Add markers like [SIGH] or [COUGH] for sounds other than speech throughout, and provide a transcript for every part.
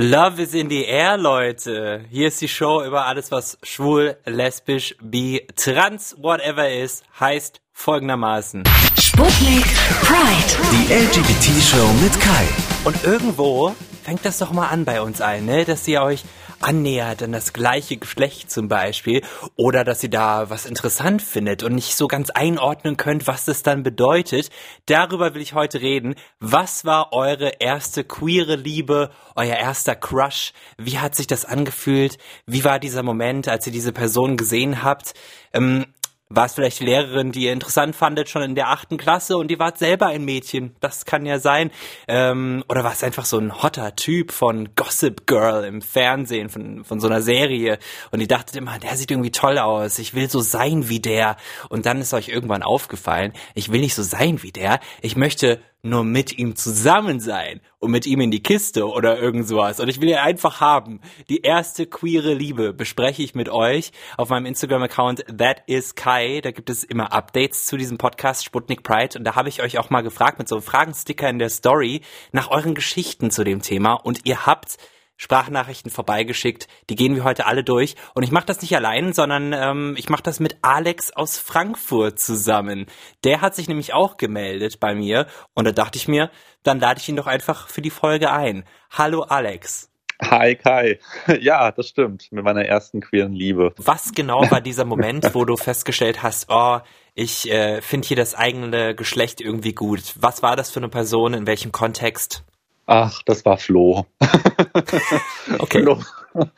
Love is in the air, Leute. Hier ist die Show über alles, was schwul, lesbisch, bi, trans, whatever ist, heißt folgendermaßen. Sputnik Pride. Die LGBT-Show mit Kai. Und irgendwo fängt das doch mal an bei uns allen, ne? dass ihr euch annähert an das gleiche Geschlecht zum Beispiel oder dass ihr da was interessant findet und nicht so ganz einordnen könnt, was das dann bedeutet. Darüber will ich heute reden. Was war eure erste queere Liebe, euer erster Crush? Wie hat sich das angefühlt? Wie war dieser Moment, als ihr diese Person gesehen habt? Ähm, war es vielleicht die Lehrerin, die ihr interessant fandet, schon in der achten Klasse und die wart selber ein Mädchen? Das kann ja sein. Ähm, oder war es einfach so ein hotter Typ von Gossip Girl im Fernsehen, von, von so einer Serie und die dachtet immer, der sieht irgendwie toll aus, ich will so sein wie der. Und dann ist euch irgendwann aufgefallen, ich will nicht so sein wie der, ich möchte nur mit ihm zusammen sein und mit ihm in die Kiste oder irgend sowas. Und ich will ihn einfach haben. Die erste queere Liebe bespreche ich mit euch auf meinem Instagram-Account That is Kai. Da gibt es immer Updates zu diesem Podcast Sputnik Pride. Und da habe ich euch auch mal gefragt mit so einem Fragensticker in der Story nach euren Geschichten zu dem Thema. Und ihr habt Sprachnachrichten vorbeigeschickt. Die gehen wir heute alle durch. Und ich mache das nicht allein, sondern ähm, ich mache das mit Alex aus Frankfurt zusammen. Der hat sich nämlich auch gemeldet bei mir. Und da dachte ich mir, dann lade ich ihn doch einfach für die Folge ein. Hallo Alex. Hi Kai. [LAUGHS] Ja, das stimmt. Mit meiner ersten queeren Liebe. Was genau war dieser Moment, wo du festgestellt hast, oh, ich äh, finde hier das eigene Geschlecht irgendwie gut? Was war das für eine Person? In welchem Kontext? Ach, das war Flo. [LAUGHS] okay. Flo.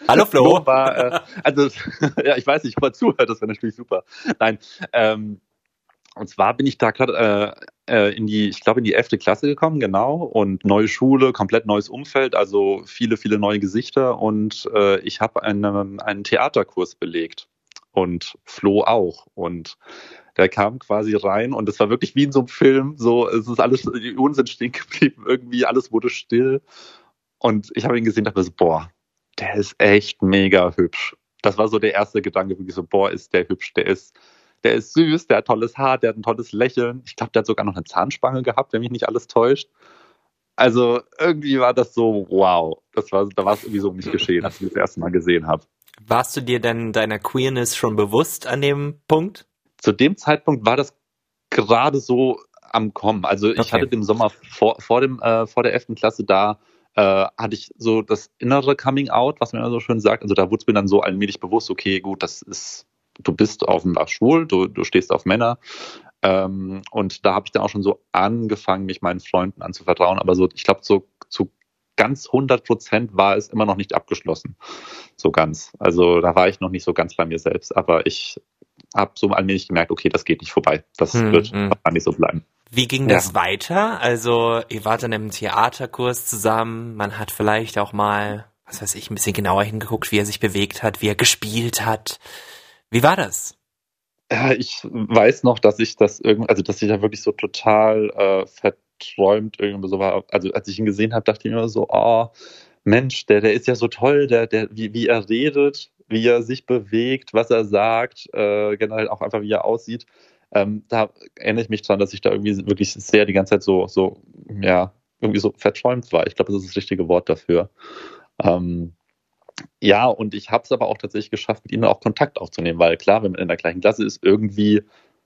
Hallo Flo. Flo war, äh, also, [LAUGHS] ja, ich weiß nicht, ob er zuhört, das wäre natürlich super. Nein, ähm, und zwar bin ich da gerade äh, äh, in die, ich glaube, in die elfte Klasse gekommen, genau. Und neue Schule, komplett neues Umfeld, also viele, viele neue Gesichter. Und äh, ich habe einen, einen Theaterkurs belegt. Und Flo auch. Und der kam quasi rein und es war wirklich wie in so einem Film, so es ist alles, die Uhren sind stehen geblieben, irgendwie alles wurde still und ich habe ihn gesehen dachte so, boah, der ist echt mega hübsch. Das war so der erste Gedanke, wirklich so, boah, ist der hübsch, der ist, der ist süß, der hat tolles Haar, der hat ein tolles Lächeln. Ich glaube, der hat sogar noch eine Zahnspange gehabt, wenn mich nicht alles täuscht. Also irgendwie war das so, wow, das war, da war es irgendwie so um mich geschehen, als ich das erste Mal gesehen habe. Warst du dir denn deiner Queerness schon bewusst an dem Punkt? Zu dem Zeitpunkt war das gerade so am Kommen. Also ich okay. hatte den Sommer vor, vor, dem, äh, vor der 11. Klasse da, äh, hatte ich so das innere Coming Out, was man immer so schön sagt. Also da wurde es mir dann so allmählich bewusst, okay, gut, das ist, du bist offenbar schwul, du, du stehst auf Männer. Ähm, und da habe ich dann auch schon so angefangen, mich meinen Freunden anzuvertrauen. Aber so, ich glaube, so zu ganz 100 Prozent war es immer noch nicht abgeschlossen. So ganz. Also da war ich noch nicht so ganz bei mir selbst. Aber ich habe so allmählich gemerkt, okay, das geht nicht vorbei. Das hm, wird hm. nicht so bleiben. Wie ging ja. das weiter? Also, ihr wart dann im Theaterkurs zusammen, man hat vielleicht auch mal, was weiß ich, ein bisschen genauer hingeguckt, wie er sich bewegt hat, wie er gespielt hat. Wie war das? Ja, ich weiß noch, dass ich das irgendwie, also dass ich da wirklich so total äh, verträumt irgendwie so war. Also als ich ihn gesehen habe, dachte ich mir so, oh, Mensch, der, der ist ja so toll, der, der, wie, wie er redet, wie er sich bewegt, was er sagt, äh, generell auch einfach, wie er aussieht. Ähm, da erinnere ich mich dran, dass ich da irgendwie wirklich sehr die ganze Zeit so, so, ja, irgendwie so verträumt war. Ich glaube, das ist das richtige Wort dafür. Ähm, ja, und ich habe es aber auch tatsächlich geschafft, mit ihnen auch Kontakt aufzunehmen, weil klar, wenn man in der gleichen Klasse ist, irgendwie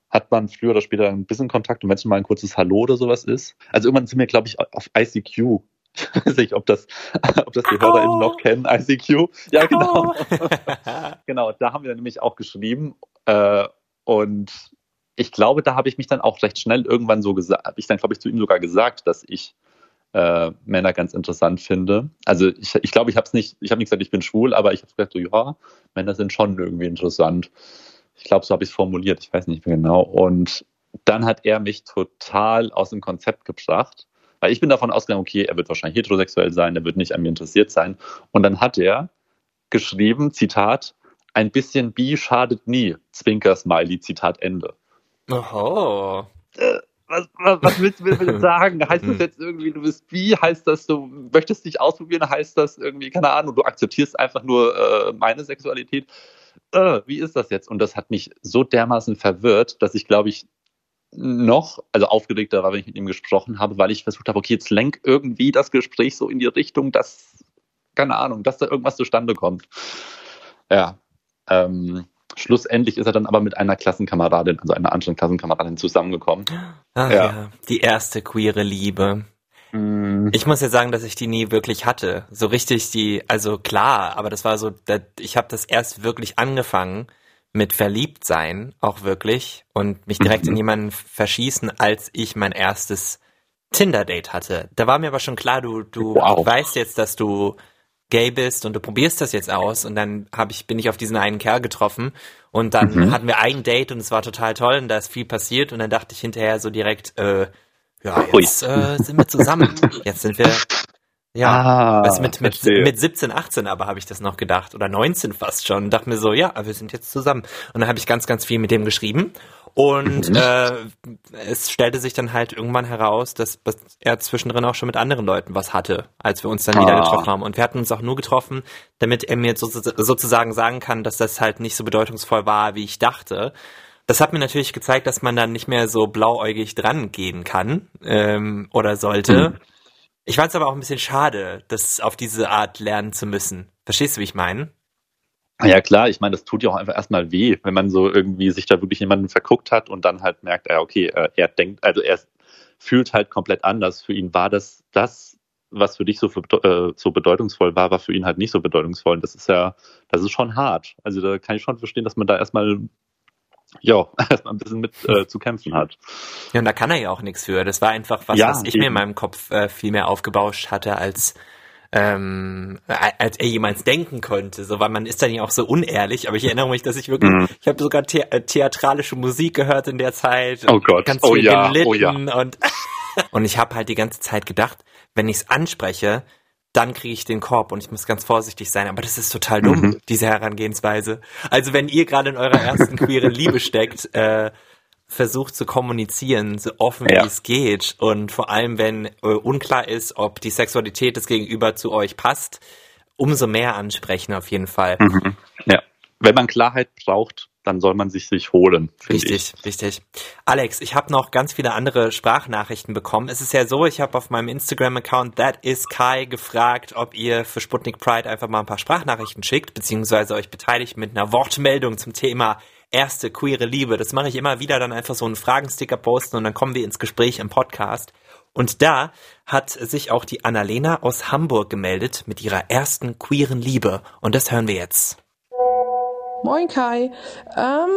hat man früher oder später ein bisschen Kontakt und wenn es mal ein kurzes Hallo oder sowas ist. Also irgendwann sind wir, glaube ich, auf ICQ ich weiß nicht, ob das, ob das die HörerInnen noch kennen, ICQ. Ja, genau. [LAUGHS] genau, da haben wir nämlich auch geschrieben. Äh, und ich glaube, da habe ich mich dann auch recht schnell irgendwann so gesagt, habe ich dann, glaube ich, zu ihm sogar gesagt, dass ich äh, Männer ganz interessant finde. Also ich, ich glaube, ich habe es nicht, ich habe nicht gesagt, ich bin schwul, aber ich habe gesagt, so, ja, Männer sind schon irgendwie interessant. Ich glaube, so habe ich es formuliert, ich weiß nicht mehr genau. Und dann hat er mich total aus dem Konzept gebracht weil ich bin davon ausgegangen, okay, er wird wahrscheinlich heterosexuell sein, er wird nicht an mir interessiert sein. Und dann hat er geschrieben, Zitat, ein bisschen bi schadet nie, Zwinker Smiley, Zitat Ende. Äh, was, was, was willst du mir denn sagen? [LAUGHS] Heißt das jetzt irgendwie, du bist bi? Heißt das, du möchtest dich ausprobieren? Heißt das irgendwie, keine Ahnung, du akzeptierst einfach nur äh, meine Sexualität? Äh, wie ist das jetzt? Und das hat mich so dermaßen verwirrt, dass ich, glaube ich, noch, also aufgeregter war, wenn ich mit ihm gesprochen habe, weil ich versucht habe, okay, jetzt lenk irgendwie das Gespräch so in die Richtung, dass keine Ahnung, dass da irgendwas zustande kommt. Ja. Ähm, schlussendlich ist er dann aber mit einer Klassenkameradin, also einer anderen Klassenkameradin zusammengekommen. Ach ja. ja. die erste queere Liebe. Mm. Ich muss ja sagen, dass ich die nie wirklich hatte. So richtig die, also klar, aber das war so, ich habe das erst wirklich angefangen mit Verliebtsein, auch wirklich, und mich direkt in Mhm. jemanden verschießen, als ich mein erstes Tinder-Date hatte. Da war mir aber schon klar, du, du Wow. weißt jetzt, dass du gay bist und du probierst das jetzt aus und dann hab ich, bin ich auf diesen einen Kerl getroffen und dann Mhm. hatten wir ein Date und es war total toll und da ist viel passiert und dann dachte ich hinterher so direkt, äh, ja, jetzt äh, sind wir zusammen. [LAUGHS] Jetzt sind wir, ja, Ah, was mit, mit, verstehe. mit 17, 18 aber habe ich das noch gedacht oder 19 fast schon und dachte mir so, ja, wir sind jetzt zusammen. Und dann habe ich ganz, ganz viel mit dem geschrieben und Mhm. äh, es stellte sich dann halt irgendwann heraus, dass, dass er zwischendrin auch schon mit anderen Leuten was hatte, als wir uns dann wieder Ah. getroffen haben. Und wir hatten uns auch nur getroffen, damit er mir so, sozusagen sagen kann, dass das halt nicht so bedeutungsvoll war, wie ich dachte. Das hat mir natürlich gezeigt, dass man dann nicht mehr so blauäugig dran gehen kann ähm, oder sollte. Mhm. Ich fand es aber auch ein bisschen schade, das auf diese Art lernen zu müssen. Verstehst du, wie ich meine? Ja klar, ich meine, das tut ja auch einfach erstmal weh, wenn man so irgendwie sich da wirklich jemanden verguckt hat und dann halt merkt, ja, okay, äh, er denkt, also er fühlt halt komplett anders. Für ihn war das, das, was für dich so, äh, so bedeutungsvoll war, war für ihn halt nicht so bedeutungsvoll. Und das ist ja, das ist schon hart. Also da kann ich schon verstehen, dass man da erstmal, [LAUGHS] ja, [LAUGHS] erstmal ein bisschen mit äh, zu kämpfen hat. Ja, und da kann er ja auch nichts für. Das war einfach was, Ja, was ich mir in eben. meinem Kopf äh, viel mehr aufgebauscht hatte, als ähm, als er jemals denken konnte. So, weil man ist dann ja auch so unehrlich. Aber ich erinnere mich, dass ich wirklich, Mhm. ich habe sogar the äh, theatralische Musik gehört in der Zeit. Oh Gott, ganz oh ja, oh ja. und [LAUGHS] und ich habe halt die ganze Zeit gedacht, wenn ich es anspreche, dann kriege ich den Korb und ich muss ganz vorsichtig sein. Aber das ist total dumm, Mhm. diese Herangehensweise. Also wenn ihr gerade in eurer ersten queeren Liebe steckt, [LAUGHS] äh, versucht zu kommunizieren, so offen Ja. wie es geht. Und vor allem, wenn äh, unklar ist, ob die Sexualität des Gegenüber zu euch passt, umso mehr ansprechen auf jeden Fall. Mhm. Ja. Wenn man Klarheit braucht, dann soll man sich sich holen, finde ich. Richtig, richtig. Alex, ich habe noch ganz viele andere Sprachnachrichten bekommen. Es ist ja so, ich habe auf meinem Instagram-Account That is Kai gefragt, ob ihr für Sputnik Pride einfach mal ein paar Sprachnachrichten schickt, beziehungsweise euch beteiligt mit einer Wortmeldung zum Thema erste queere Liebe. Das mache ich immer wieder, dann einfach so einen Fragensticker posten und dann kommen wir ins Gespräch im Podcast. Und da hat sich auch die Annalena aus Hamburg gemeldet mit ihrer ersten queeren Liebe. Und das hören wir jetzt. Moin Kai. Ähm,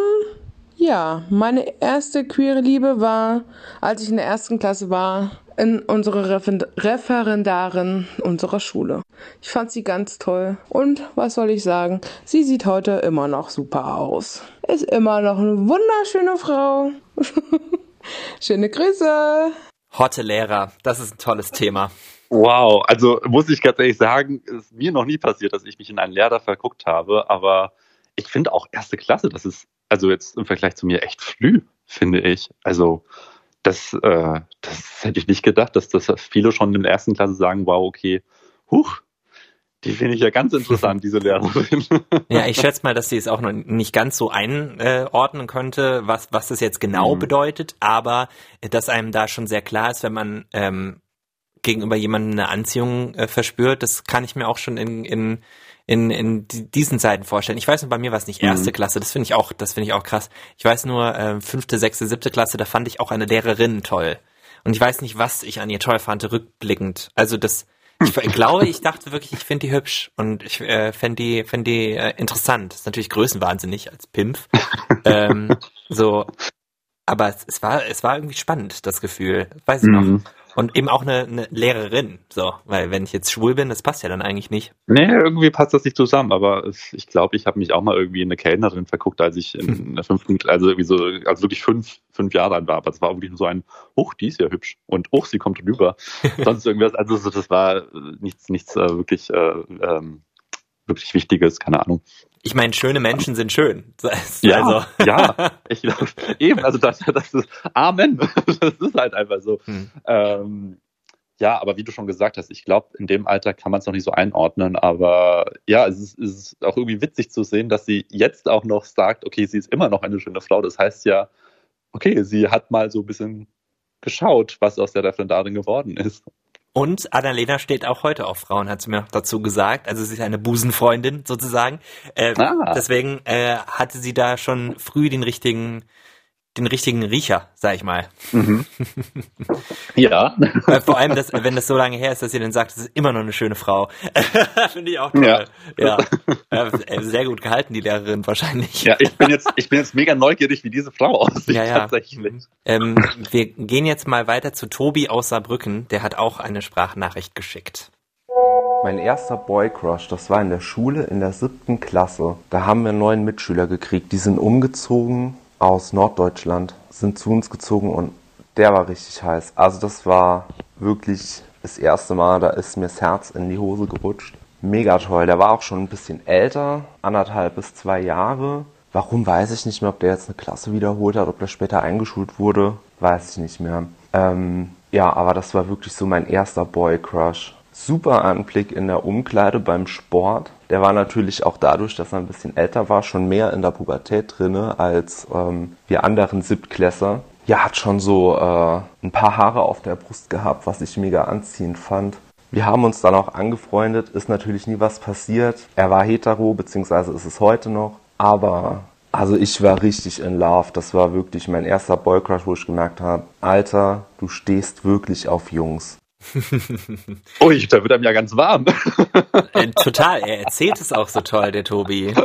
ja, meine erste queere Liebe war, als ich in der ersten Klasse war, in unsere Referen Referendarin unserer Schule. Ich fand sie ganz toll. Und was soll ich sagen? Sie sieht heute immer noch super aus. Ist immer noch eine wunderschöne Frau. [LAUGHS] Schöne Grüße. Hotte Lehrer, das ist ein tolles Thema. Wow, also muss ich ganz ehrlich sagen, ist mir noch nie passiert, dass ich mich in einen Lehrer verguckt habe, aber ich finde auch erste Klasse, das ist also jetzt im Vergleich zu mir echt früh, finde ich. Also das, äh, das hätte ich nicht gedacht, dass das viele schon in der ersten Klasse sagen, wow, okay, huch, die finde ich ja ganz interessant, diese Lehrerin. [LAUGHS] Ja, ich schätze mal, dass sie es auch noch nicht ganz so einordnen könnte, was, was das jetzt genau Mhm. bedeutet, aber dass einem da schon sehr klar ist, wenn man ähm, gegenüber jemandem eine Anziehung äh, verspürt, das kann ich mir auch schon in, in, in, in die- diesen Zeiten vorstellen. Ich weiß nur, bei mir war es nicht erste Mhm. Klasse, das finde ich auch, das finde ich auch krass. Ich weiß nur, äh, fünfte, sechste, siebte Klasse, da fand ich auch eine Lehrerin toll. Und ich weiß nicht, was ich an ihr toll fand, rückblickend. Also das, ich glaube, ich dachte wirklich, ich finde die hübsch und ich äh, fände die, fänd die äh, interessant. ist natürlich größenwahnsinnig als Pimpf. [LAUGHS] ähm, so, aber es, es war, es war irgendwie spannend, das Gefühl. Weiß ich noch. Und eben auch eine, eine Lehrerin, so, weil wenn ich jetzt schwul bin, das passt ja dann eigentlich nicht. Nee, irgendwie passt das nicht zusammen, aber es, ich glaube, ich habe mich auch mal irgendwie in eine Kellnerin verguckt, als ich in [LAUGHS] der fünften, also irgendwie so, also wirklich fünf, fünf Jahre alt war. Aber es war irgendwie nur so ein, hoch, die ist ja hübsch und hoch, sie kommt rüber. [LAUGHS] Sonst irgendwas, also so, das war nichts, nichts äh, wirklich, äh, ähm, wirklich Wichtiges, keine Ahnung. Ich meine, schöne Menschen sind schön. [LAUGHS] Ja, Also, ja, [LAUGHS] ich glaube, eben, also das, das ist Amen. [LAUGHS] Das ist halt einfach so. Hm. Ähm, ja, aber wie du schon gesagt hast, ich glaube, in dem Alter kann man es noch nicht so einordnen, aber ja, es ist, es ist auch irgendwie witzig zu sehen, dass sie jetzt auch noch sagt, okay, sie ist immer noch eine schöne Frau. Das heißt ja, okay, sie hat mal so ein bisschen geschaut, was aus der Referendarin geworden ist. Und Annalena steht auch heute auf Frauen, hat sie mir noch dazu gesagt. Also sie ist eine Busenfreundin sozusagen. Äh, Ah. Deswegen äh, hatte sie da schon früh den richtigen, den richtigen Riecher, sag ich mal. [LAUGHS] Ja. Äh, Vor allem, dass, wenn das so lange her ist, dass sie dann sagt, das ist immer noch eine schöne Frau. [LAUGHS] Finde ich auch toll. Ja. ja. Äh, Sehr gut gehalten, die Lehrerin wahrscheinlich. Ja, ich bin jetzt, ich bin jetzt mega neugierig, wie diese Frau aussieht Ja, ja. tatsächlich. Ähm, wir gehen jetzt mal weiter zu Tobi aus Saarbrücken. Der hat auch eine Sprachnachricht geschickt. Mein erster Boy-Crush, das war in der Schule in der siebten Klasse. Da haben wir einen neuen Mitschüler gekriegt. Die sind umgezogen aus Norddeutschland, sind zu uns gezogen und der war richtig heiß. Also das war wirklich das erste Mal, da ist mir das Herz in die Hose gerutscht. Mega toll. Der war auch schon ein bisschen älter, anderthalb bis zwei Jahre. Warum weiß ich nicht mehr, ob der jetzt eine Klasse wiederholt hat, ob der später eingeschult wurde, weiß ich nicht mehr. Ähm, ja, aber das war wirklich so mein erster Boy-Crush. Super Anblick in der Umkleide beim Sport. Der war natürlich auch dadurch, dass er ein bisschen älter war, schon mehr in der Pubertät drinne als ähm, wir anderen Siebtklässer. Ja, hat schon so äh, ein paar Haare auf der Brust gehabt, was ich mega anziehend fand. Wir haben uns dann auch angefreundet, ist natürlich nie was passiert. Er war hetero, beziehungsweise ist es heute noch. Aber also ich war richtig in Love. Das war wirklich mein erster Boycrush, wo ich gemerkt habe, Alter, du stehst wirklich auf Jungs. [LAUGHS] Ui, da wird einem ja ganz warm. Äh, total, er erzählt es auch so toll, der Tobi. [LAUGHS]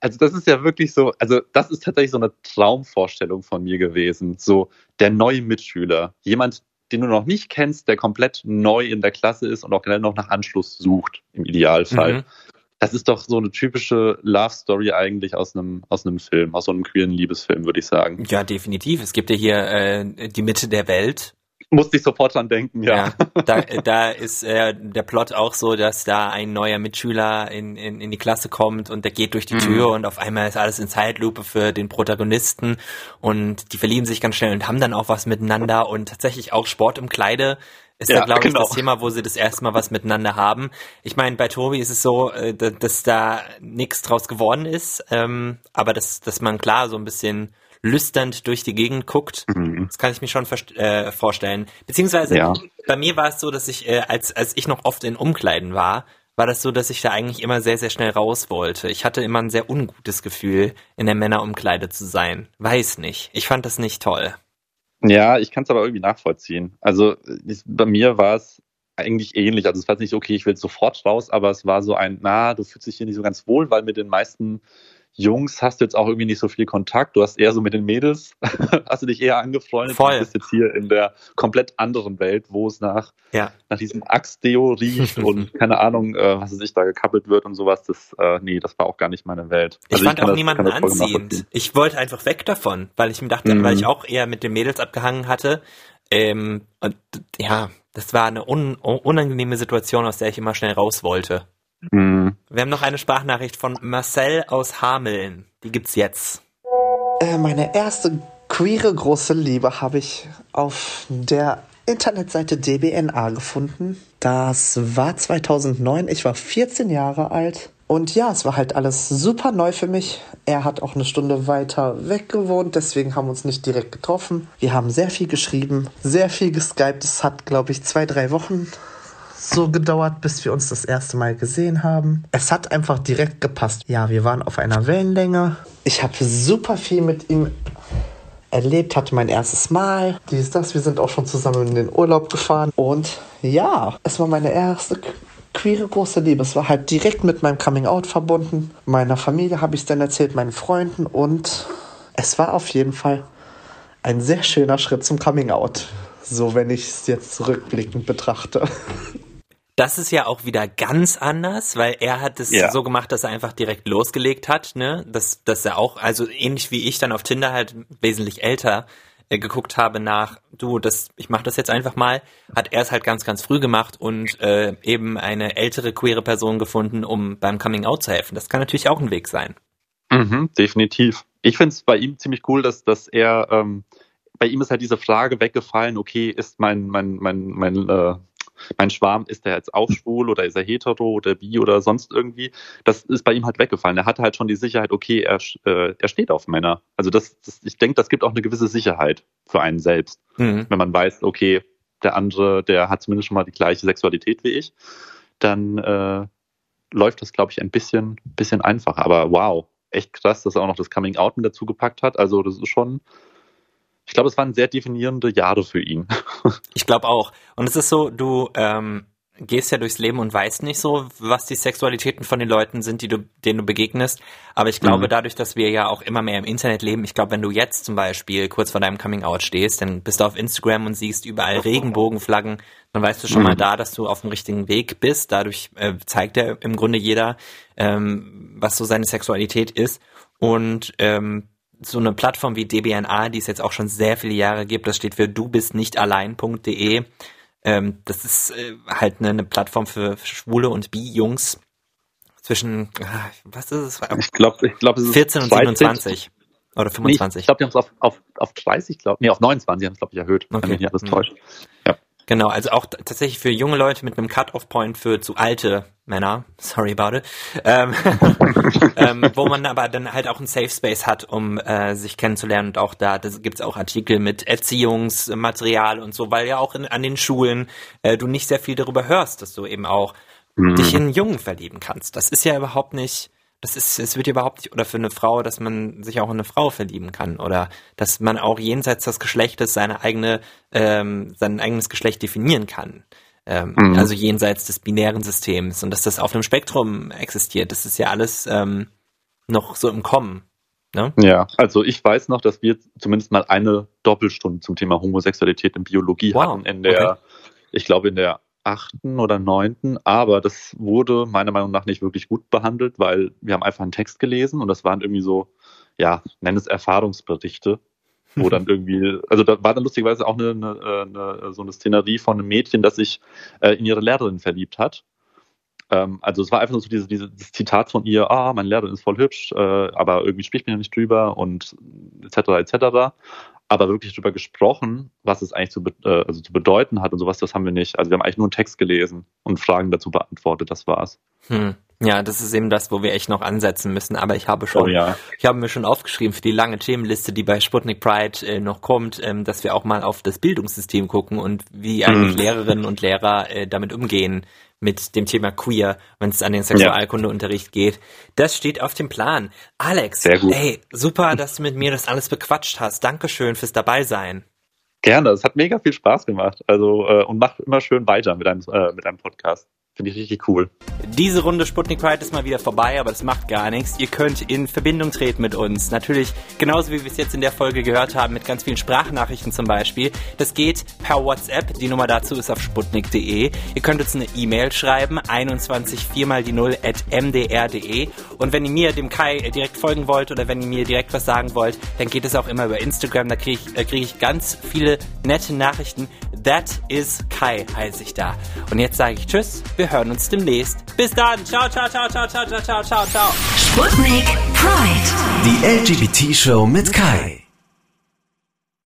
Also das ist ja wirklich so, also das ist tatsächlich so eine Traumvorstellung von mir gewesen. So der neue Mitschüler. Jemand, den du noch nicht kennst, der komplett neu in der Klasse ist und auch generell noch nach Anschluss sucht, im Idealfall. Mhm. Das ist doch so eine typische Love Story eigentlich aus einem, aus einem Film, aus so einem queeren Liebesfilm, würde ich sagen. Ja, definitiv. Es gibt ja hier äh, die Mitte der Welt. Musste ich sofort dran denken, ja. Ja, da, da ist äh, der Plot auch so, dass da ein neuer Mitschüler in, in, in die Klasse kommt und der geht durch die Tür und auf einmal ist alles in Zeitlupe für den Protagonisten und die verlieben sich ganz schnell und haben dann auch was miteinander und tatsächlich auch Sport im Kleide ist Ja, da, glaube genau. ich, das Thema, wo sie das erste Mal was miteinander haben. Ich meine, bei Tobi ist es so, äh, da- dass da nichts draus geworden ist, ähm, aber dass, dass man klar so ein bisschen lüsternd durch die Gegend guckt. Das kann ich mir schon äh, vorstellen. Beziehungsweise Ja. bei mir war es so, dass ich, äh, als, als ich noch oft in Umkleiden war, war das so, dass ich da eigentlich immer sehr, sehr schnell raus wollte. Ich hatte immer ein sehr ungutes Gefühl, in der Männerumkleide zu sein. Weiß nicht. Ich fand das nicht toll. Ja, ich kann es aber irgendwie nachvollziehen. Also ich, bei mir war es eigentlich ähnlich. Also es war nicht, okay, ich will sofort raus, aber es war so ein, na, du fühlst dich hier nicht so ganz wohl, weil mit den meisten Jungs hast du jetzt auch irgendwie nicht so viel Kontakt. Du hast eher so mit den Mädels, [LAUGHS] hast du dich eher angefreundet. Voll. Du bist jetzt hier in der komplett anderen Welt, wo es nach, Ja. nach diesem Axe-Deo riecht [LAUGHS] und keine Ahnung, äh, was sich da gekappelt wird und sowas. Das, äh, nee, das war auch gar nicht meine Welt. Ich Also fand kann auch das- niemanden anziehend. Ich wollte einfach weg davon, weil ich mir dachte, Mhm. weil ich auch eher mit den Mädels abgehangen hatte. Ähm, und ja, das war eine un unangenehme Situation, aus der ich immer schnell raus wollte. Mhm. Wir haben noch eine Sprachnachricht von Marcel aus Hameln. Die gibt's jetzt. Äh, meine erste queere große Liebe habe ich auf der Internetseite DBNA gefunden. Das war 2009. Ich war 14 Jahre alt. Und ja, es war halt alles super neu für mich. Er hat auch eine Stunde weiter weg gewohnt, deswegen haben wir uns nicht direkt getroffen. Wir haben sehr viel geschrieben, sehr viel geskypt. Es hat, glaube ich, zwei, drei Wochen so gedauert, bis wir uns das erste Mal gesehen haben. Es hat einfach direkt gepasst. Ja, wir waren auf einer Wellenlänge. Ich habe super viel mit ihm erlebt, hatte mein erstes Mal. Dies, das, wir sind auch schon zusammen in den Urlaub gefahren. Und ja, es war meine erste qu- queere große Liebe. Es war halt direkt mit meinem Coming Out verbunden. Meiner Familie habe ich es dann erzählt, meinen Freunden. Und es war auf jeden Fall ein sehr schöner Schritt zum Coming Out. So, wenn ich es jetzt zurückblickend betrachte. [LAUGHS] Das ist ja auch wieder ganz anders, weil er hat es Ja. so gemacht, dass er einfach direkt losgelegt hat, ne? Dass, dass er auch, also ähnlich wie ich dann auf Tinder halt wesentlich älter äh, geguckt habe nach, du, das, ich mach das jetzt einfach mal, hat er es halt ganz, ganz früh gemacht und äh, eben eine ältere queere Person gefunden, um beim Coming Out zu helfen. Das kann natürlich auch ein Weg sein. Mhm, definitiv. Ich finde es bei ihm ziemlich cool, dass, dass er, ähm, bei ihm ist halt diese Frage weggefallen, okay, ist mein, mein, mein, mein, äh, mein Schwarm, ist der jetzt auch schwul oder ist er hetero oder bi oder sonst irgendwie? Das ist bei ihm halt weggefallen. Er hatte halt schon die Sicherheit, okay, er, äh, er steht auf Männer. Also das, das ich denke, das gibt auch eine gewisse Sicherheit für einen selbst, Mhm. wenn man weiß, okay, der andere, der hat zumindest schon mal die gleiche Sexualität wie ich, dann äh, läuft das, glaube ich, ein bisschen, bisschen einfacher. Aber wow, echt krass, dass er auch noch das Coming Out mit dazu gepackt hat. Also das ist schon, ich glaube, es waren sehr definierende Jahre für ihn. [LAUGHS] Ich glaube auch. Und es ist so, du ähm, gehst ja durchs Leben und weißt nicht so, was die Sexualitäten von den Leuten sind, die du, denen du begegnest. Aber ich glaube, Mhm. dadurch, dass wir ja auch immer mehr im Internet leben, ich glaube, wenn du jetzt zum Beispiel kurz vor deinem Coming Out stehst, dann bist du auf Instagram und siehst überall Regenbogenflaggen, dann weißt du schon mal Mhm. da, dass du auf dem richtigen Weg bist. Dadurch äh, zeigt ja im Grunde jeder, ähm, was so seine Sexualität ist. Und ähm, so eine Plattform wie DBNA, die es jetzt auch schon sehr viele Jahre gibt, das steht für du bist nicht allein.de. Ähm, das ist äh, halt eine, eine Plattform für Schwule und Bi-Jungs zwischen, ah, was ist es? Ich glaube, ich glaube, es ist 14 und 13. 27 oder Nee, 25. ich glaube, die haben es auf, auf, auf 30, glaube nee, auf 29 haben es, glaube ich, erhöht, Okay. wenn mich nicht alles Mhm. täuscht. Genau, also auch tatsächlich für junge Leute mit einem Cut-off-Point für zu alte Männer, [LAUGHS] sorry about it, ähm, [LAUGHS] ähm, wo man aber dann halt auch einen Safe Space hat, um äh, sich kennenzulernen und auch da das gibt's auch Artikel mit Erziehungsmaterial und so, weil ja auch in, an den Schulen äh, du nicht sehr viel darüber hörst, dass du eben auch Mhm. dich in Jungen verlieben kannst. Das ist ja überhaupt nicht, das ist, es wird ja überhaupt nicht, oder für eine Frau, dass man sich auch in eine Frau verlieben kann oder dass man auch jenseits des Geschlechtes seine eigene, ähm, sein eigenes Geschlecht definieren kann. Ähm, Mhm. Also jenseits des binären Systems und dass das auf einem Spektrum existiert. Das ist ja alles ähm, noch so im Kommen. Ne? Ja, also ich weiß noch, dass wir zumindest mal eine Doppelstunde zum Thema Homosexualität in Biologie Wow, hatten, in der, okay. ich glaube in der achten oder neunten, aber das wurde meiner Meinung nach nicht wirklich gut behandelt, weil wir haben einfach einen Text gelesen und das waren irgendwie so, ja, nenn es Erfahrungsberichte, wo dann [LAUGHS] irgendwie, also da war dann lustigerweise auch eine, eine, eine so eine Szenerie von einem Mädchen, das sich äh, in ihre Lehrerin verliebt hat. Ähm, also es war einfach nur so diese, dieses Zitat von ihr, ah, meine Lehrerin ist voll hübsch, äh, aber irgendwie spricht mir nicht drüber und etc. etc. Aber wirklich drüber gesprochen, was es eigentlich zu, äh, also zu bedeuten hat und sowas, das haben wir nicht. Also wir haben eigentlich nur einen Text gelesen und Fragen dazu beantwortet, das war's. Hm. Ja, das ist eben das, wo wir echt noch ansetzen müssen. Aber ich habe schon Oh ja. Ich habe mir schon aufgeschrieben für die lange Themenliste, die bei Sputnik Pride äh, noch kommt, ähm, dass wir auch mal auf das Bildungssystem gucken und wie eigentlich Mhm. Lehrerinnen und Lehrer äh, damit umgehen mit dem Thema Queer, wenn es an den Sexualkundeunterricht geht. Das steht auf dem Plan. Alex, ey, super, dass du mit mir das alles bequatscht hast. Dankeschön fürs Dabeisein. Gerne, es hat mega viel Spaß gemacht. Also äh, und mach immer schön weiter mit deinem, äh, mit deinem Podcast. Finde ich richtig cool. Diese Runde Sputnik Pride ist mal wieder vorbei, aber das macht gar nichts. Ihr könnt in Verbindung treten mit uns. Natürlich, genauso wie wir es jetzt in der Folge gehört haben, mit ganz vielen Sprachnachrichten zum Beispiel. Das geht per WhatsApp. Die Nummer dazu ist auf sputnik.de. Ihr könnt uns eine E-Mail schreiben, 21 4 mal die 0 at mdr.de. Und wenn ihr mir, dem Kai, direkt folgen wollt oder wenn ihr mir direkt was sagen wollt, dann geht es auch immer über Instagram. Da kriege ich, äh, krieg ich ganz viele nette Nachrichten. That is Kai heiße ich da. Und jetzt sage ich Tschüss. Wir wir hören uns demnächst. Bis dann. Ciao, ciao, ciao, ciao, ciao, ciao, ciao, ciao. Sputnik Pride. Die LGBT-Show mit Kai.